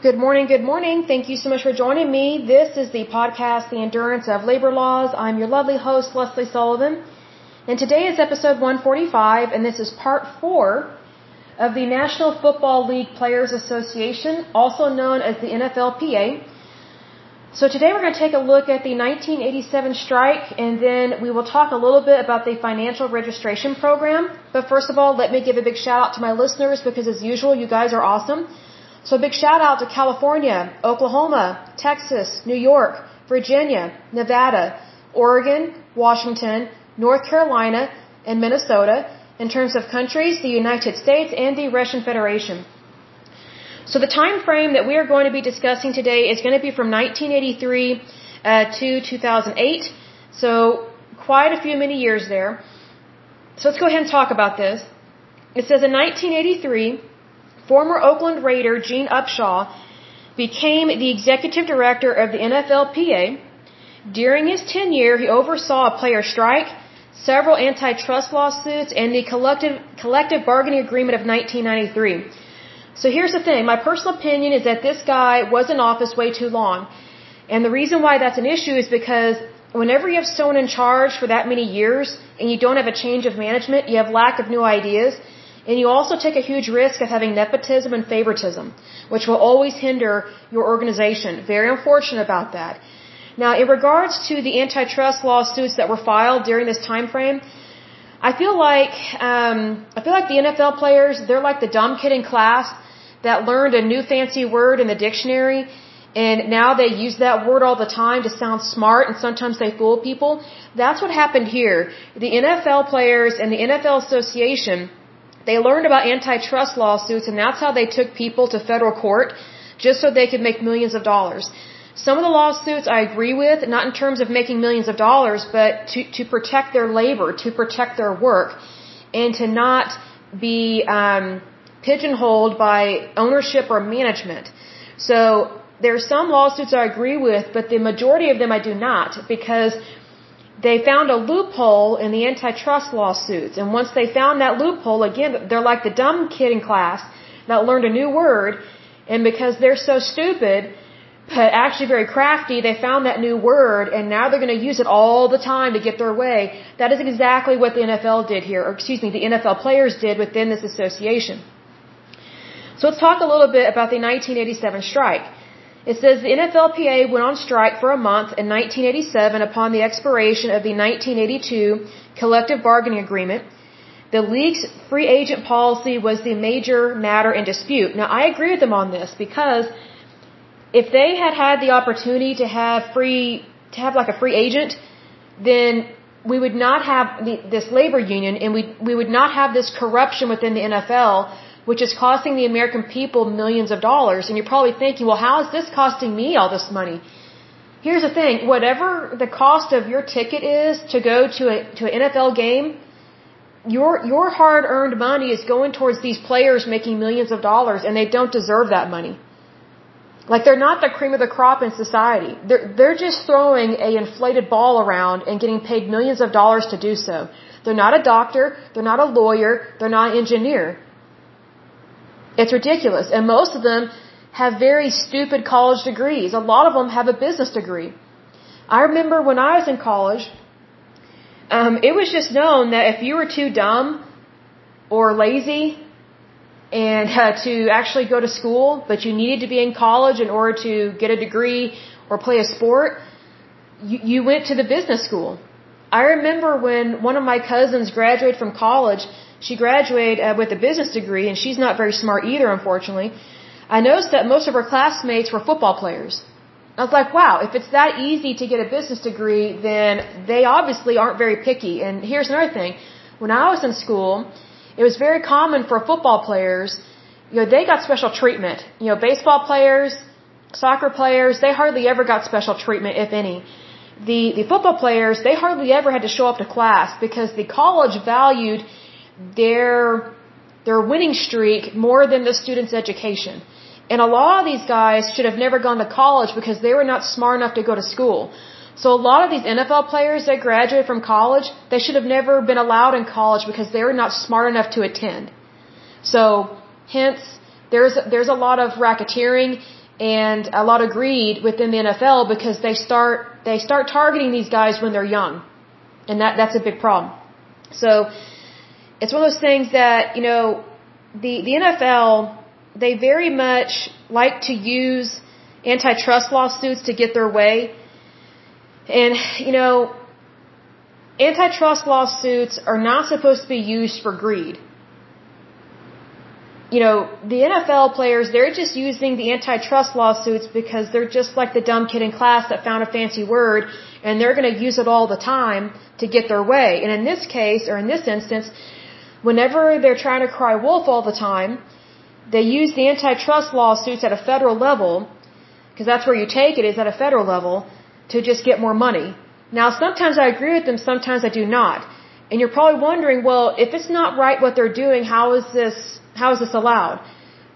Good morning, good morning. Thank you so much for joining me. This is the podcast, The Endurance of Labor Laws. I'm your lovely host, Lesley Sullivan. And today is episode 145, and this is part four of the National Football League Players Association, also known as the NFLPA. So today we're going to take a look at the 1987 strike, and then we will talk a little bit about the financial registration program. But first of all, let me give a big shout out to my listeners because as usual, you guys are awesome. So big shout out to California, Oklahoma, Texas, New York, Virginia, Nevada, Oregon, Washington, North Carolina, and Minnesota. In terms of countries, the United States and the Russian Federation. So the time frame that we are going to be discussing today is going to be from 1983 uh, to 2008. So quite a few many years there. So let's go ahead and talk about this. It says in 1983, former Oakland Raider Gene Upshaw became the executive director of the NFLPA. During his tenure, he oversaw a player strike, several antitrust lawsuits, and the collective, collective bargaining agreement of 1993. So here's the thing. My personal opinion is that this guy was in office way too long. And the reason why that's an issue is because whenever you have someone in charge for that many years and you don't have a change of management, you have lack of new ideas, and you also take a huge risk of having nepotism and favoritism, which will always hinder your organization. Very unfortunate about that. Now, in regards to the antitrust lawsuits that were filed during this time frame, I feel like um, I feel like the NFL players they're like the dumb kid in class that learned a new fancy word in the dictionary and now they use that word all the time to sound smart and sometimes they fool people. That's what happened here. The NFL players and the NFL Association they learned about antitrust lawsuits and that's how they took people to federal court just so they could make millions of dollars. Some of the lawsuits I agree with, not in terms of making millions of dollars, but to, to protect their labor, to protect their work, and to not be um, pigeonholed by ownership or management. So there are some lawsuits I agree with, but the majority of them I do not because they found a loophole in the antitrust lawsuits. And once they found that loophole, again, they're like the dumb kid in class that learned a new word. And because they're so stupid, but actually very crafty, they found that new word and now they're going to use it all the time to get their way. That is exactly what the NFL did here, or excuse me, the NFL players did within this association. So let's talk a little bit about the 1987 strike. It says the NFLPA went on strike for a month in 1987 upon the expiration of the 1982 collective bargaining agreement. The league's free agent policy was the major matter in dispute. Now, I agree with them on this because if they had had the opportunity to have free, to have like a free agent, then we would not have the, this labor union and we, we would not have this corruption within the NFL which is costing the American people millions of dollars. And you're probably thinking, well, how is this costing me all this money? Here's the thing, whatever the cost of your ticket is to go to a to an NFL game, your your hard-earned money is going towards these players making millions of dollars and they don't deserve that money. Like they're not the cream of the crop in society. They're they're just throwing a inflated ball around and getting paid millions of dollars to do so. They're not a doctor, they're not a lawyer, they're not an engineer. It's ridiculous. And most of them have very stupid college degrees. A lot of them have a business degree. I remember when I was in college, um, it was just known that if you were too dumb or lazy and uh, to actually go to school, but you needed to be in college in order to get a degree or play a sport, you, you went to the business school. I remember when one of my cousins graduated from college, she graduated uh, with a business degree, and she's not very smart either, unfortunately. I noticed that most of her classmates were football players. I was like, wow, if it's that easy to get a business degree, then they obviously aren't very picky. And here's another thing. When I was in school, it was very common for football players, you know, they got special treatment. You know, baseball players, soccer players, they hardly ever got special treatment, if any. The, the football players, they hardly ever had to show up to class because the college valued their their winning streak more than the student's education. And a lot of these guys should have never gone to college because they were not smart enough to go to school. So a lot of these NFL players that graduate from college, they should have never been allowed in college because they were not smart enough to attend. So hence there's there's a lot of racketeering and a lot of greed within the NFL because they start they start targeting these guys when they're young, and that that's a big problem. So it's one of those things that you know the the NFL they very much like to use antitrust lawsuits to get their way, and you know antitrust lawsuits are not supposed to be used for greed you know, the NFL players, they're just using the antitrust lawsuits because they're just like the dumb kid in class that found a fancy word and they're going to use it all the time to get their way. And in this case, or in this instance, whenever they're trying to cry wolf all the time, they use the antitrust lawsuits at a federal level, because that's where you take it, is at a federal level, to just get more money. Now, sometimes I agree with them, sometimes I do not. And you're probably wondering, well, if it's not right what they're doing, how is this how is this allowed?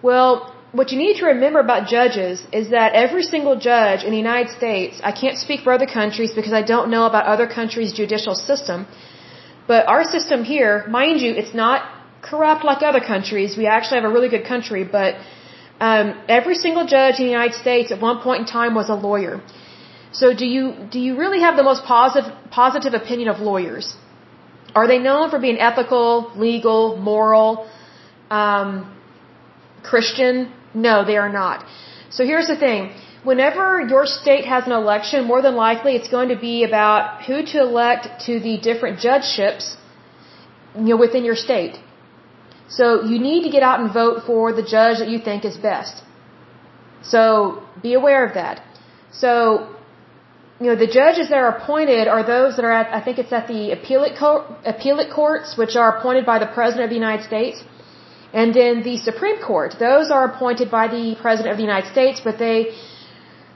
Well, what you need to remember about judges is that every single judge in the United States, I can't speak for other countries because I don't know about other countries' judicial system, but our system here, mind you, it's not corrupt like other countries. We actually have a really good country, but um, every single judge in the United States at one point in time was a lawyer. So do you do you really have the most positive positive opinion of lawyers? Are they known for being ethical, legal, moral? um, Christian? No, they are not. So here's the thing. Whenever your state has an election, more than likely it's going to be about who to elect to the different judgeships, you know, within your state. So you need to get out and vote for the judge that you think is best. So be aware of that. So, you know, the judges that are appointed are those that are at, I think it's at the appellate, appellate courts, which are appointed by the President of the United States. And then the Supreme Court, those are appointed by the President of the United States, but they,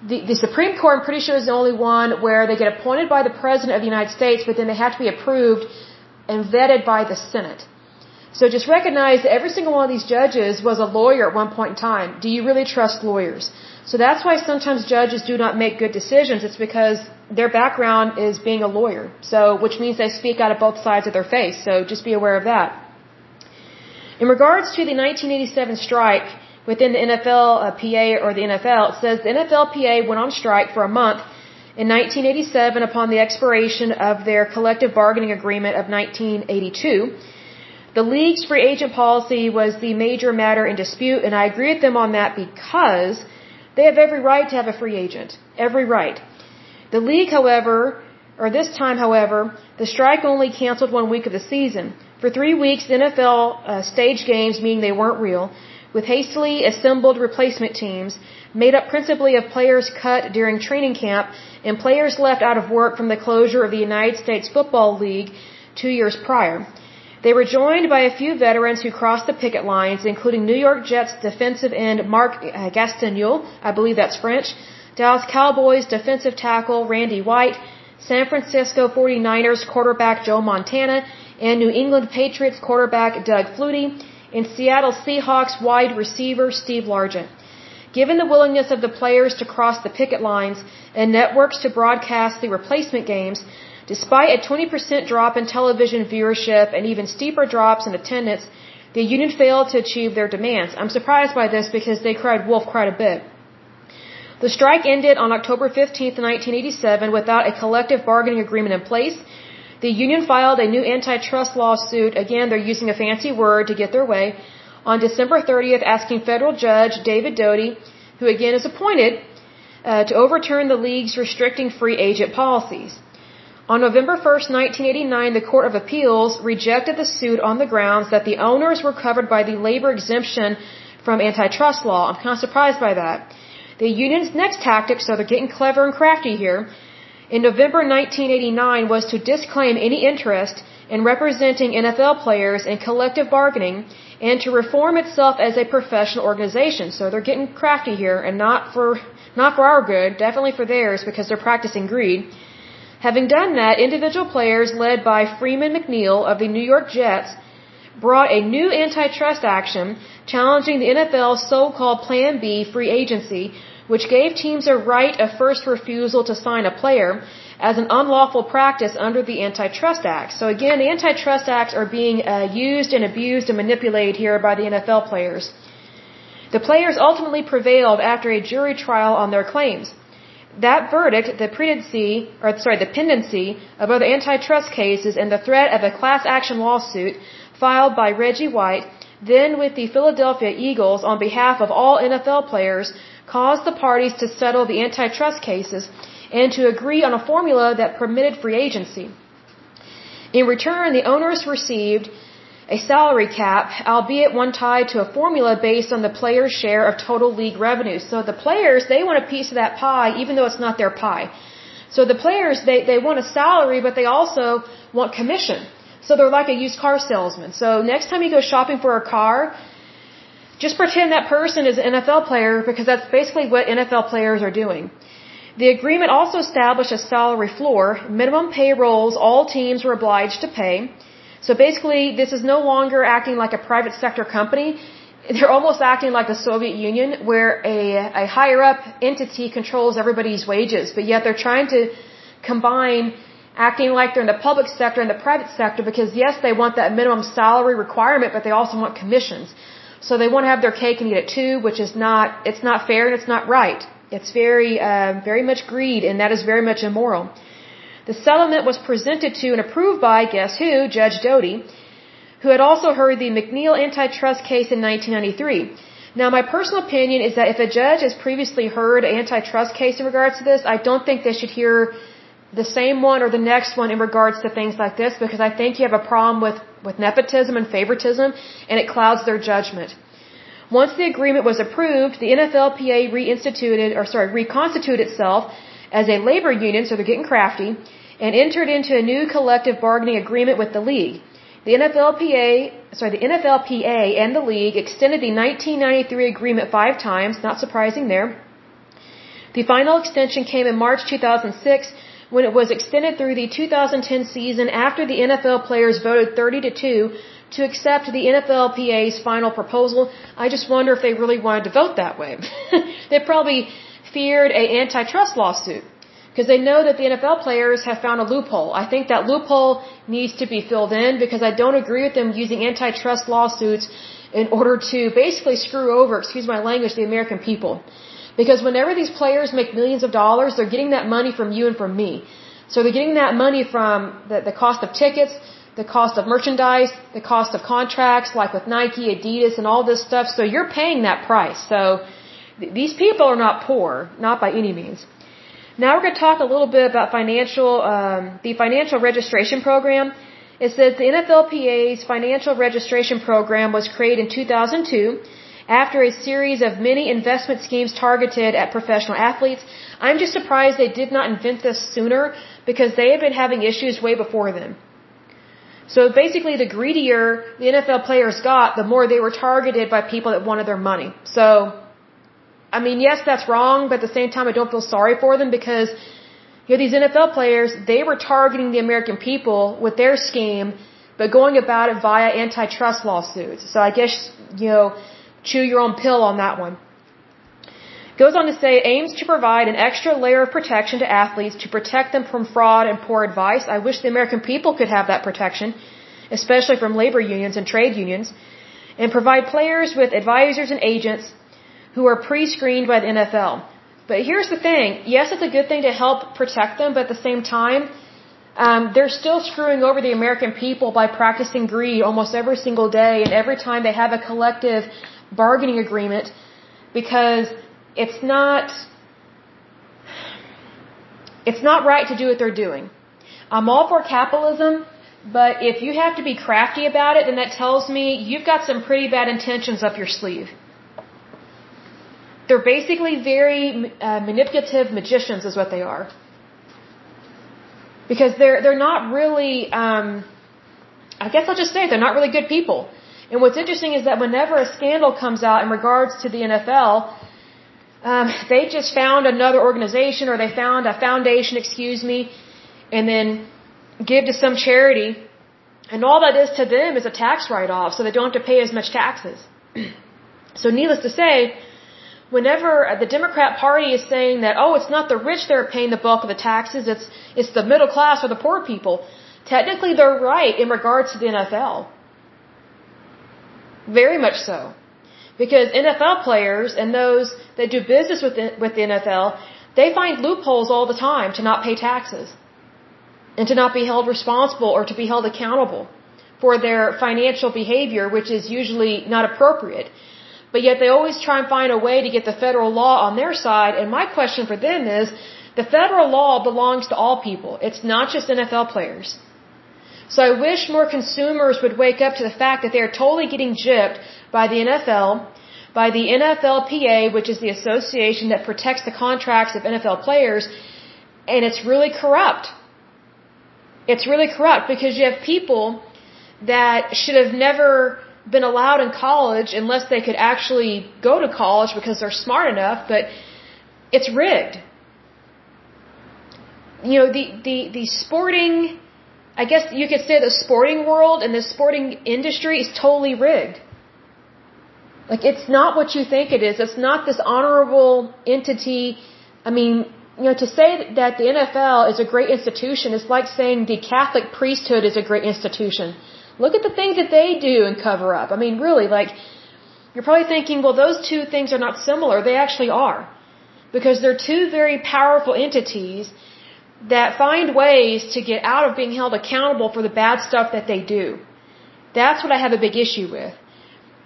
the, the Supreme Court, I'm pretty sure, is the only one where they get appointed by the President of the United States, but then they have to be approved and vetted by the Senate. So just recognize that every single one of these judges was a lawyer at one point in time. Do you really trust lawyers? So that's why sometimes judges do not make good decisions. It's because their background is being a lawyer. So, which means they speak out of both sides of their face. So just be aware of that. In regards to the 1987 strike within the NFLPA uh, or the NFL, it says the NFLPA went on strike for a month in 1987 upon the expiration of their collective bargaining agreement of 1982. The league's free agent policy was the major matter in dispute, and I agree with them on that because they have every right to have a free agent. Every right. The league, however, or this time, however, the strike only canceled one week of the season. For three weeks, the NFL uh, games, meaning they weren't real, with hastily assembled replacement teams made up principally of players cut during training camp and players left out of work from the closure of the United States Football League two years prior. They were joined by a few veterans who crossed the picket lines, including New York Jets defensive end Mark uh, Gastineau, I believe that's French, Dallas Cowboys defensive tackle Randy White, San Francisco 49ers quarterback Joe Montana, and New England Patriots quarterback Doug Flutie, and Seattle Seahawks wide receiver Steve Largent. Given the willingness of the players to cross the picket lines and networks to broadcast the replacement games, despite a 20% drop in television viewership and even steeper drops in attendance, the union failed to achieve their demands. I'm surprised by this because they cried wolf quite a bit. The strike ended on October 15, 1987 without a collective bargaining agreement in place the union filed a new antitrust lawsuit, again, they're using a fancy word to get their way, on December 30th asking federal judge David Doty, who again is appointed, uh, to overturn the league's restricting free agent policies. On November 1st, 1989, the Court of Appeals rejected the suit on the grounds that the owners were covered by the labor exemption from antitrust law. I'm kind of surprised by that. The union's next tactic, so they're getting clever and crafty here, in November 1989 was to disclaim any interest in representing NFL players in collective bargaining and to reform itself as a professional organization. So they're getting crafty here and not for not for our good, definitely for theirs because they're practicing greed. Having done that, individual players led by Freeman McNeil of the New York Jets brought a new antitrust action challenging the NFL's so-called Plan B free agency which gave teams a right of first refusal to sign a player as an unlawful practice under the Antitrust Act. So again, the Antitrust Acts are being uh, used and abused and manipulated here by the NFL players. The players ultimately prevailed after a jury trial on their claims. That verdict, the pendency, or sorry, the pendency of other antitrust cases and the threat of a class action lawsuit filed by Reggie White, then with the Philadelphia Eagles on behalf of all NFL players, caused the parties to settle the antitrust cases and to agree on a formula that permitted free agency. In return, the owners received a salary cap, albeit one tied to a formula based on the player's share of total league revenue. So the players, they want a piece of that pie, even though it's not their pie. So the players, they, they want a salary, but they also want commission. So they're like a used car salesman. So next time you go shopping for a car, just pretend that person is an NFL player because that's basically what NFL players are doing. The agreement also established a salary floor, minimum payrolls all teams were obliged to pay. So basically, this is no longer acting like a private sector company. They're almost acting like the Soviet Union, where a, a higher up entity controls everybody's wages, but yet they're trying to combine acting like they're in the public sector and the private sector because yes, they want that minimum salary requirement, but they also want commissions. So they want to have their cake and eat it too, which is not, it's not fair and it's not right. It's very, uh, very much greed and that is very much immoral. The settlement was presented to and approved by, guess who, Judge Doty, who had also heard the McNeil antitrust case in 1993. Now, my personal opinion is that if a judge has previously heard an antitrust case in regards to this, I don't think they should hear the same one or the next one in regards to things like this because I think you have a problem with, with nepotism and favoritism and it clouds their judgment. Once the agreement was approved, the NFLPA reinstituted, or sorry, reconstituted itself as a labor union, so they're getting crafty, and entered into a new collective bargaining agreement with the league. The NFLPA, sorry, the NFLPA and the league extended the 1993 agreement five times, not surprising there. The final extension came in March 2006 when it was extended through the 2010 season after the NFL players voted 30 to 2 to accept the NFLPA's final proposal. I just wonder if they really wanted to vote that way. they probably feared a antitrust lawsuit because they know that the NFL players have found a loophole. I think that loophole needs to be filled in because I don't agree with them using antitrust lawsuits in order to basically screw over, excuse my language, the American people. Because whenever these players make millions of dollars, they're getting that money from you and from me. So they're getting that money from the, the cost of tickets, the cost of merchandise, the cost of contracts, like with Nike, Adidas, and all this stuff. So you're paying that price. So th these people are not poor, not by any means. Now we're going to talk a little bit about financial, um, the financial registration program. It says the NFLPA's financial registration program was created in 2002 after a series of many investment schemes targeted at professional athletes. I'm just surprised they did not invent this sooner because they have been having issues way before then. So basically, the greedier the NFL players got, the more they were targeted by people that wanted their money. So, I mean, yes, that's wrong, but at the same time, I don't feel sorry for them because, you know, these NFL players, they were targeting the American people with their scheme, but going about it via antitrust lawsuits. So I guess, you know, chew your own pill on that one. Goes on to say, aims to provide an extra layer of protection to athletes to protect them from fraud and poor advice. I wish the American people could have that protection, especially from labor unions and trade unions, and provide players with advisors and agents who are pre-screened by the NFL. But here's the thing. Yes, it's a good thing to help protect them, but at the same time, um, they're still screwing over the American people by practicing greed almost every single day and every time they have a collective bargaining agreement because it's not it's not right to do what they're doing. I'm all for capitalism, but if you have to be crafty about it, then that tells me you've got some pretty bad intentions up your sleeve. They're basically very uh, manipulative magicians, is what they are, because they're they're not really. Um, I guess I'll just say they're not really good people. And what's interesting is that whenever a scandal comes out in regards to the NFL, um, they just found another organization or they found a foundation, excuse me, and then give to some charity. And all that is to them is a tax write-off, so they don't have to pay as much taxes. so needless to say, whenever the Democrat Party is saying that, oh, it's not the rich that are paying the bulk of the taxes, it's, it's the middle class or the poor people, technically they're right in regards to the NFL. Very much so. Because NFL players and those that do business with the, with the NFL, they find loopholes all the time to not pay taxes and to not be held responsible or to be held accountable for their financial behavior, which is usually not appropriate. But yet they always try and find a way to get the federal law on their side. And my question for them is, the federal law belongs to all people. It's not just NFL players. So I wish more consumers would wake up to the fact that they are totally getting gypped by the NFL, by the NFLPA, which is the association that protects the contracts of NFL players, and it's really corrupt. It's really corrupt because you have people that should have never been allowed in college unless they could actually go to college because they're smart enough, but it's rigged. You know, the, the, the sporting I guess you could say the sporting world and the sporting industry is totally rigged. Like it's not what you think it is. It's not this honorable entity. I mean, you know, to say that the NFL is a great institution is like saying the Catholic priesthood is a great institution. Look at the things that they do and cover up. I mean, really, like, you're probably thinking, well, those two things are not similar. They actually are. Because they're two very powerful entities that find ways to get out of being held accountable for the bad stuff that they do. That's what I have a big issue with.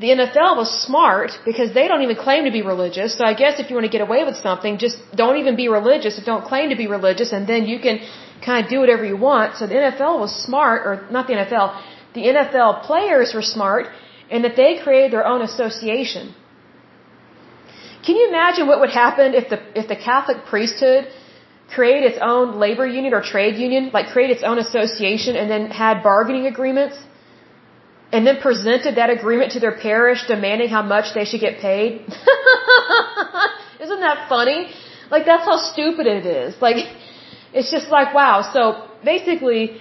The NFL was smart because they don't even claim to be religious. So I guess if you want to get away with something, just don't even be religious. Don't claim to be religious, and then you can kind of do whatever you want. So the NFL was smart, or not the NFL, the NFL players were smart, and that they created their own association. Can you imagine what would happen if the if the Catholic priesthood create its own labor union or trade union, like create its own association and then had bargaining agreements and then presented that agreement to their parish demanding how much they should get paid. Isn't that funny? Like that's how stupid it is. Like it's just like wow. So basically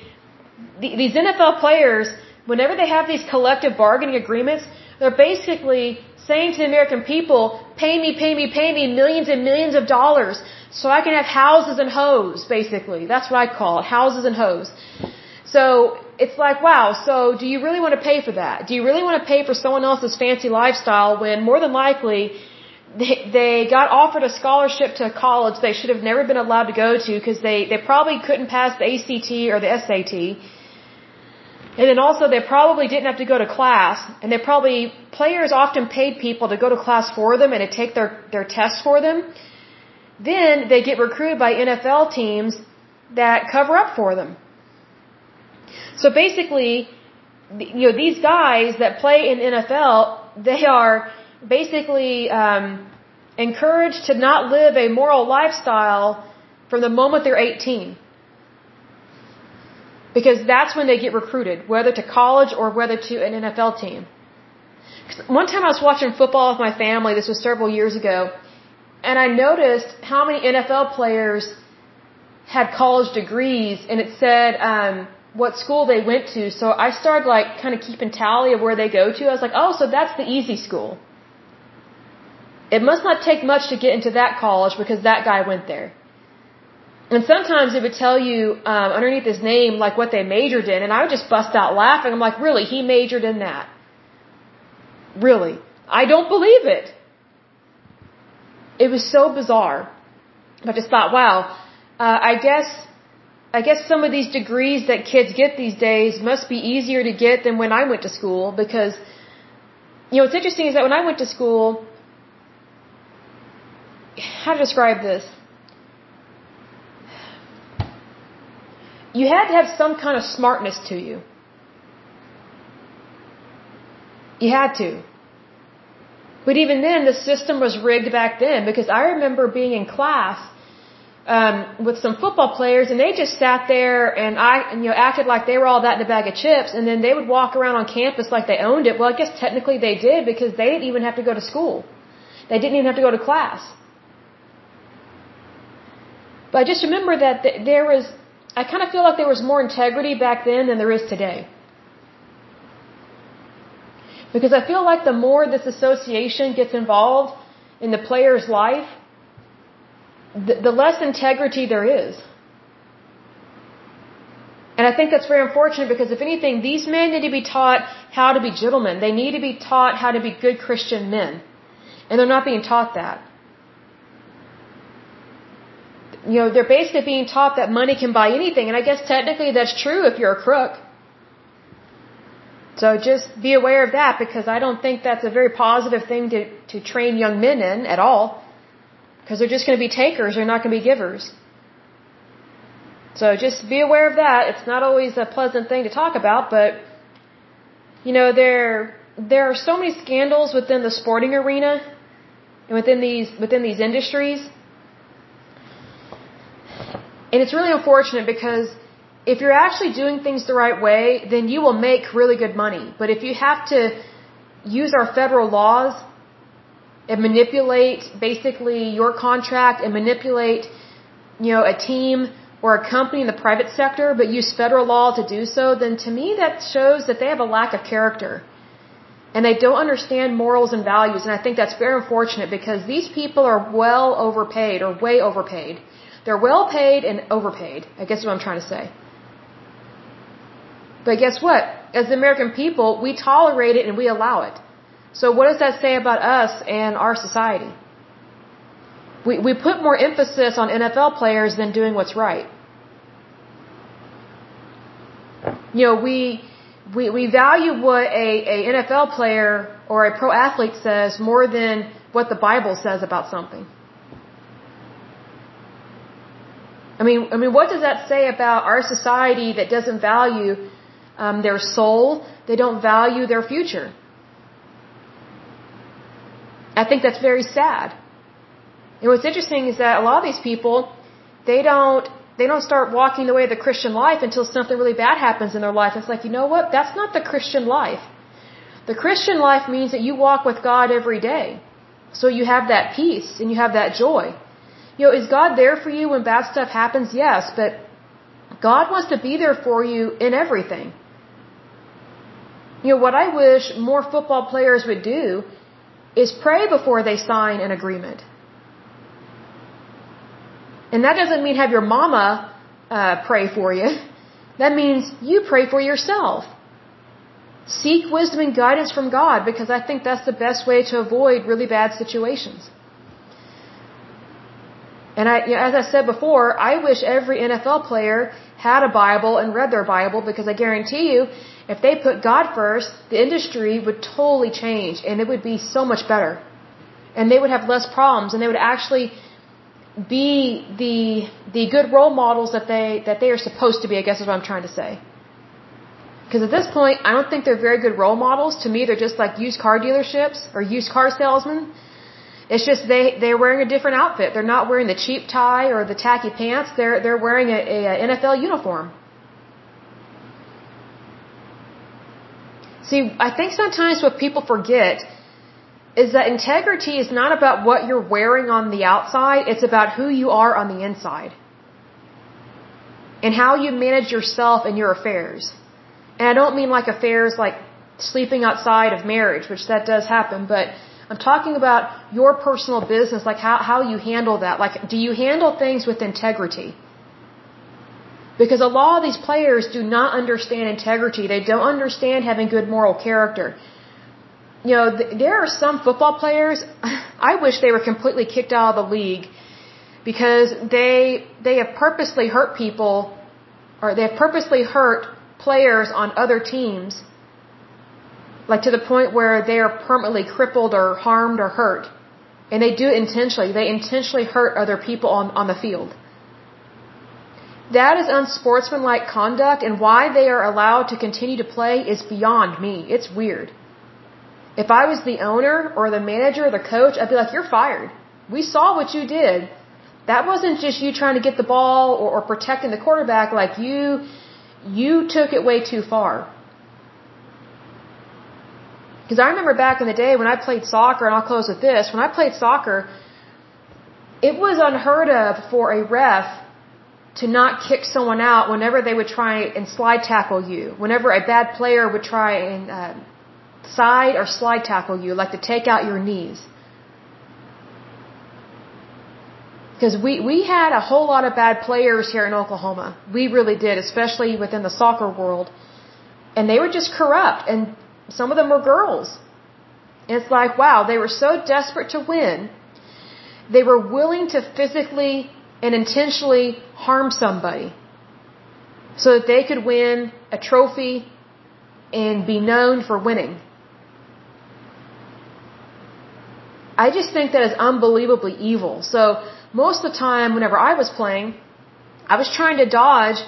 the, these NFL players whenever they have these collective bargaining agreements, they're basically saying to the American people, pay me, pay me, pay me millions and millions of dollars so I can have houses and hoes, basically. That's what I call it, houses and hoes. So it's like, wow, so do you really want to pay for that? Do you really want to pay for someone else's fancy lifestyle when more than likely they, they got offered a scholarship to a college they should have never been allowed to go to because they, they probably couldn't pass the ACT or the SAT. And then also they probably didn't have to go to class and they probably, players often paid people to go to class for them and to take their, their tests for them. Then they get recruited by NFL teams that cover up for them. So basically, you know, these guys that play in NFL, they are basically um, encouraged to not live a moral lifestyle from the moment they're 18. Because that's when they get recruited, whether to college or whether to an NFL team. One time I was watching football with my family, this was several years ago, and I noticed how many NFL players had college degrees, and it said um, what school they went to. So I started like kind of keeping tally of where they go to. I was like, oh, so that's the easy school. It must not take much to get into that college because that guy went there. And sometimes it would tell you um, underneath his name like what they majored in, and I would just bust out laughing. I'm like, really? He majored in that? Really? I don't believe it it was so bizarre. I just thought, wow, uh, I guess, I guess some of these degrees that kids get these days must be easier to get than when I went to school because, you know, what's interesting is that when I went to school, how to describe this? You had to have some kind of smartness to you. You had to. But even then, the system was rigged back then because I remember being in class um, with some football players, and they just sat there and I, you know, acted like they were all that in a bag of chips, and then they would walk around on campus like they owned it. Well, I guess technically they did because they didn't even have to go to school. They didn't even have to go to class. But I just remember that there was, I kind of feel like there was more integrity back then than there is today. Because I feel like the more this association gets involved in the player's life, the, the less integrity there is. And I think that's very unfortunate because if anything, these men need to be taught how to be gentlemen. They need to be taught how to be good Christian men. And they're not being taught that. You know, they're basically being taught that money can buy anything. And I guess technically that's true if you're a crook. So just be aware of that because I don't think that's a very positive thing to, to train young men in at all. Because they're just going to be takers, they're not going to be givers. So just be aware of that. It's not always a pleasant thing to talk about, but you know, there there are so many scandals within the sporting arena and within these within these industries. And it's really unfortunate because if you're actually doing things the right way, then you will make really good money. But if you have to use our federal laws and manipulate basically your contract and manipulate, you know, a team or a company in the private sector but use federal law to do so, then to me that shows that they have a lack of character. And they don't understand morals and values. And I think that's very unfortunate because these people are well overpaid or way overpaid. They're well paid and overpaid, I guess is what I'm trying to say. But guess what? As the American people, we tolerate it and we allow it. So what does that say about us and our society? We, we put more emphasis on NFL players than doing what's right. You know, we, we, we value what a, a NFL player or a pro athlete says more than what the Bible says about something. I mean, I mean, what does that say about our society that doesn't value um, their soul? They don't value their future. I think that's very sad. And what's interesting is that a lot of these people, they don't, they don't start walking the way of the Christian life until something really bad happens in their life. It's like, you know what? That's not the Christian life. The Christian life means that you walk with God every day. So you have that peace and you have that joy. You know, is God there for you when bad stuff happens? Yes, but God wants to be there for you in everything. You know, what I wish more football players would do is pray before they sign an agreement. And that doesn't mean have your mama uh, pray for you. That means you pray for yourself. Seek wisdom and guidance from God because I think that's the best way to avoid really bad situations. And I, you know, as I said before, I wish every NFL player had a Bible and read their Bible because I guarantee you, if they put God first, the industry would totally change and it would be so much better. And they would have less problems and they would actually be the the good role models that they that they are supposed to be. I guess is what I'm trying to say. Because at this point, I don't think they're very good role models. To me, they're just like used car dealerships or used car salesmen. It's just they they're wearing a different outfit. They're not wearing the cheap tie or the tacky pants. They're they're wearing a, a, NFL uniform. See, I think sometimes what people forget is that integrity is not about what you're wearing on the outside, it's about who you are on the inside. And how you manage yourself and your affairs. And I don't mean like affairs like sleeping outside of marriage, which that does happen, but I'm talking about your personal business, like how, how you handle that. Like, do you handle things with integrity? Because a lot of these players do not understand integrity. They don't understand having good moral character you know, th- there are some football players. I wish they were completely kicked out of the league because they they have purposely hurt people, or they have purposely hurt players on other teams, like to the point where they are permanently crippled or harmed or hurt, and they do it intentionally. They intentionally hurt other people on on the field. That is unsportsmanlike conduct, and why they are allowed to continue to play is beyond me. It's weird. If I was the owner or the manager or the coach, I'd be like, you're fired. We saw what you did. That wasn't just you trying to get the ball or, or protecting the quarterback. Like you, you took it way too far. Because I remember back in the day when I played soccer, and I'll close with this. When I played soccer, it was unheard of for a ref to not kick someone out whenever they would try and slide tackle you. Whenever a bad player would try and uh, side or slide tackle you, like to take out your knees. Because we, we had a whole lot of bad players here in Oklahoma. We really did, especially within the soccer world. And they were just corrupt. And some of them were girls. And it's like, wow, they were so desperate to win. They were willing to physically and intentionally harm somebody so that they could win a trophy and be known for winning. I just think that is unbelievably evil. So most of the time, whenever I was playing, I was trying to dodge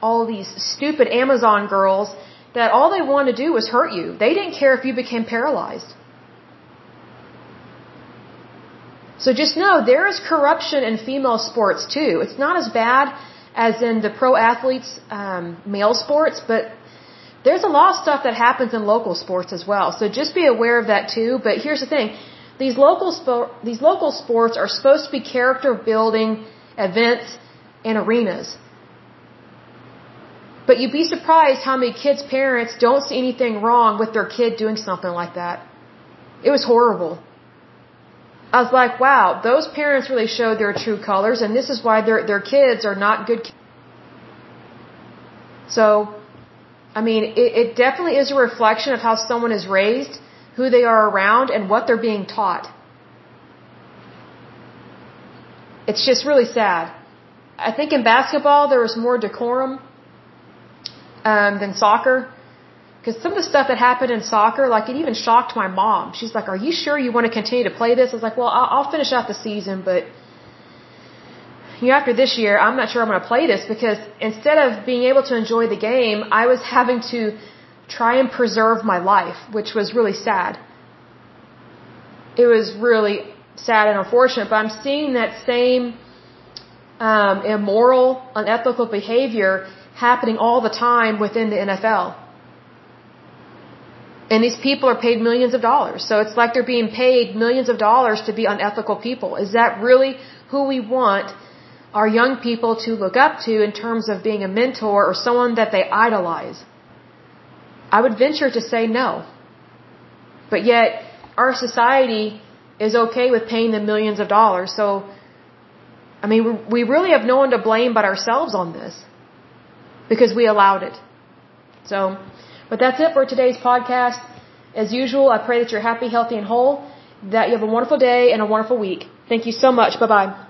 all these stupid Amazon girls that all they wanted to do was hurt you. They didn't care if you became paralyzed. So just know there is corruption in female sports too. It's not as bad as in the pro athletes, um, male sports, but there's a lot of stuff that happens in local sports as well. So just be aware of that too. But here's the thing. These local, these local sports are supposed to be character building events and arenas. But you'd be surprised how many kids' parents don't see anything wrong with their kid doing something like that. It was horrible. I was like, wow, those parents really showed their true colors, and this is why their their kids are not good. Kids. So, I mean, it, it definitely is a reflection of how someone is raised who they are around, and what they're being taught. It's just really sad. I think in basketball there was more decorum um, than soccer. Because some of the stuff that happened in soccer, like it even shocked my mom. She's like, "Are you sure you want to continue to play this?" I was like, "Well, I'll, I'll finish out the season, but you know, after this year, I'm not sure I'm going to play this because instead of being able to enjoy the game, I was having to try and preserve my life, which was really sad. It was really sad and unfortunate, but I'm seeing that same um, immoral, unethical behavior happening all the time within the NFL. And these people are paid millions of dollars. So it's like they're being paid millions of dollars to be unethical people. Is that really who we want our young people to look up to in terms of being a mentor or someone that they idolize? I would venture to say no. But yet, our society is okay with paying them millions of dollars. So, I mean, we really have no one to blame but ourselves on this because we allowed it. So, but that's it for today's podcast. As usual, I pray that you're happy, healthy, and whole, that you have a wonderful day and a wonderful week. Thank you so much. Bye bye.